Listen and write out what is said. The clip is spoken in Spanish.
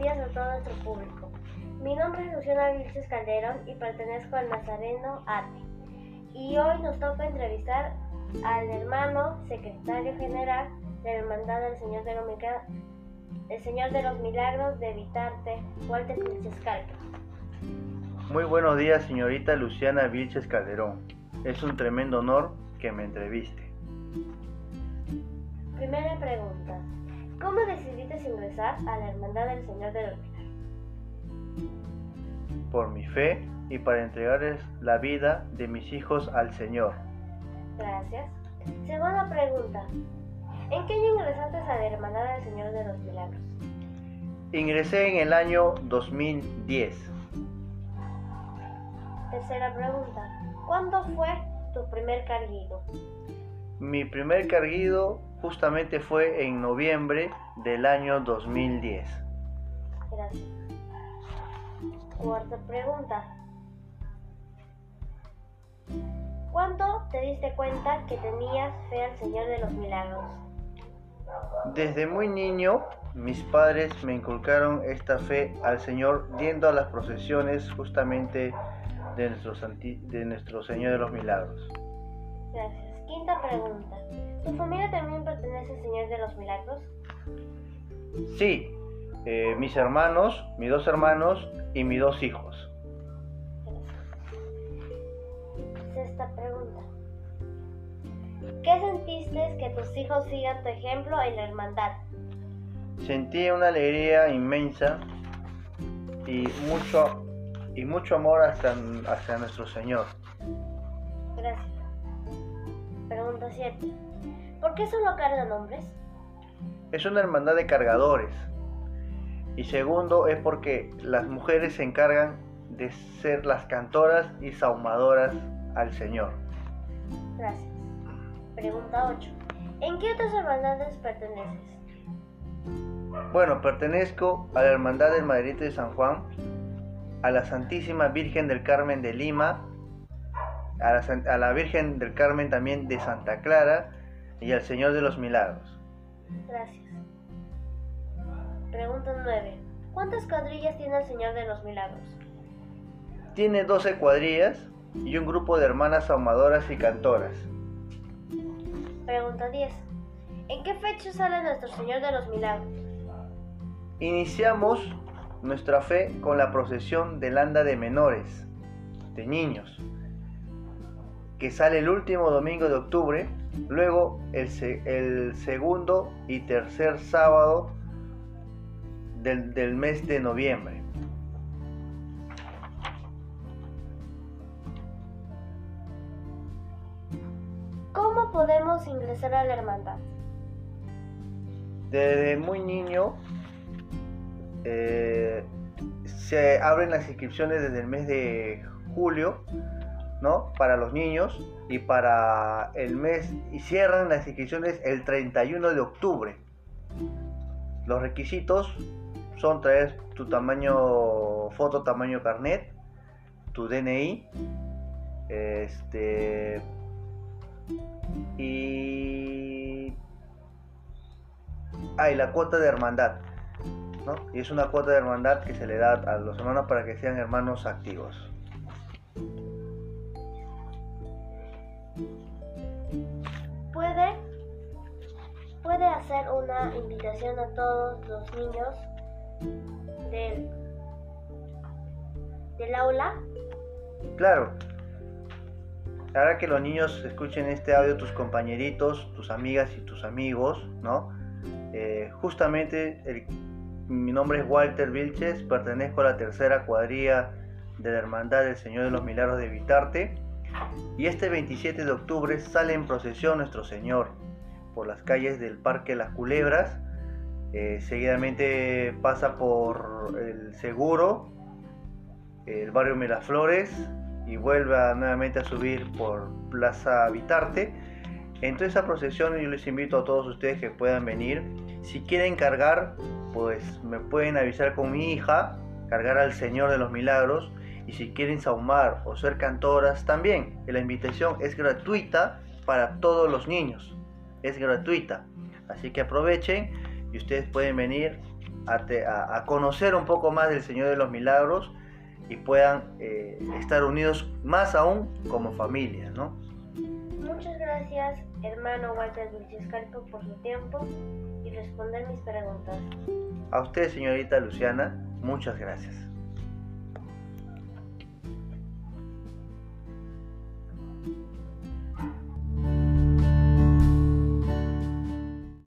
días a todo nuestro público. Mi nombre es Luciana Vilches Calderón y pertenezco al Nazareno Arte. Y hoy nos toca entrevistar al hermano secretario general de la Hermandad del Señor de los, el Señor de los Milagros de Vitarte, Walter Vilches Calderón. Muy buenos días, señorita Luciana Vilches Calderón. Es un tremendo honor que me entreviste. Primera pregunta. ¿Cómo decidiste ingresar a la Hermandad del Señor de los Milagros? Por mi fe y para entregarles la vida de mis hijos al Señor. Gracias. Segunda pregunta. ¿En qué año ingresaste a la Hermandad del Señor de los Milagros? Ingresé en el año 2010. Tercera pregunta. ¿Cuándo fue tu primer carguido? Mi primer carguido justamente fue en noviembre del año 2010. Gracias. Cuarta pregunta. ¿Cuándo te diste cuenta que tenías fe al Señor de los Milagros? Desde muy niño, mis padres me inculcaron esta fe al Señor yendo a las procesiones justamente de nuestro, de nuestro Señor de los Milagros. Gracias. Quinta pregunta. ¿Tu familia también pertenece al Señor de los Milagros? Sí, eh, mis hermanos, mis dos hermanos y mis dos hijos. Sexta pregunta. ¿Qué sentiste que tus hijos sigan tu ejemplo en la hermandad? Sentí una alegría inmensa y mucho y mucho amor hacia, hacia nuestro Señor. Gracias. Pregunta 7. ¿Por qué solo cargan hombres? Es una hermandad de cargadores. Y segundo es porque las mujeres se encargan de ser las cantoras y saumadoras al Señor. Gracias. Pregunta 8. ¿En qué otras hermandades perteneces? Bueno, pertenezco a la Hermandad del Madrid de San Juan, a la Santísima Virgen del Carmen de Lima, a la, a la, Virgen del Carmen también de Santa Clara y al Señor de los Milagros. Gracias. Pregunta 9. ¿Cuántas cuadrillas tiene el Señor de los Milagros? Tiene 12 cuadrillas y un grupo de hermanas ahumadoras y cantoras. Pregunta 10. ¿En qué fecha sale nuestro Señor de los Milagros? Iniciamos nuestra fe con la procesión del anda de menores, de niños, que sale el último domingo de octubre, luego el, el segundo y tercer sábado del, del mes de noviembre. ¿Cómo podemos ingresar a la hermandad? Desde muy niño eh, se abren las inscripciones desde el mes de julio, ¿no? Para los niños y para el mes y cierran las inscripciones el 31 de octubre. Los requisitos son traer tu tamaño foto tamaño carnet, tu DNI, este y ah, y la cuota de hermandad. Y es una cuota de hermandad que se le da a los hermanos para que sean hermanos activos. Hacer una invitación a todos los niños del, del aula? Claro. Ahora que los niños escuchen este audio, tus compañeritos, tus amigas y tus amigos, ¿no? Eh, justamente mi nombre es Walter Vilches, pertenezco a la tercera cuadrilla de la Hermandad del Señor de los Milagros de Vitarte. Y este 27 de octubre sale en procesión nuestro Señor por las calles del Parque Las Culebras. Eh, seguidamente pasa por el Seguro, el barrio Miraflores y vuelve nuevamente a subir por Plaza Vitarte. En toda esa procesión yo les invito a todos ustedes que puedan venir. Si quieren cargar pues me pueden avisar con mi hija, cargar al Señor de los Milagros. Y si quieren saumar o ser cantoras, también. La invitación es gratuita para todos los niños. Es gratuita. Así que aprovechen y ustedes pueden venir a, conocer un poco más del Señor de los Milagros y puedan eh, estar unidos más aún como familia, ¿no? Muchas gracias, hermano Walter Vilches por su tiempo y responder mis preguntas. A usted, señorita Luciana, muchas gracias.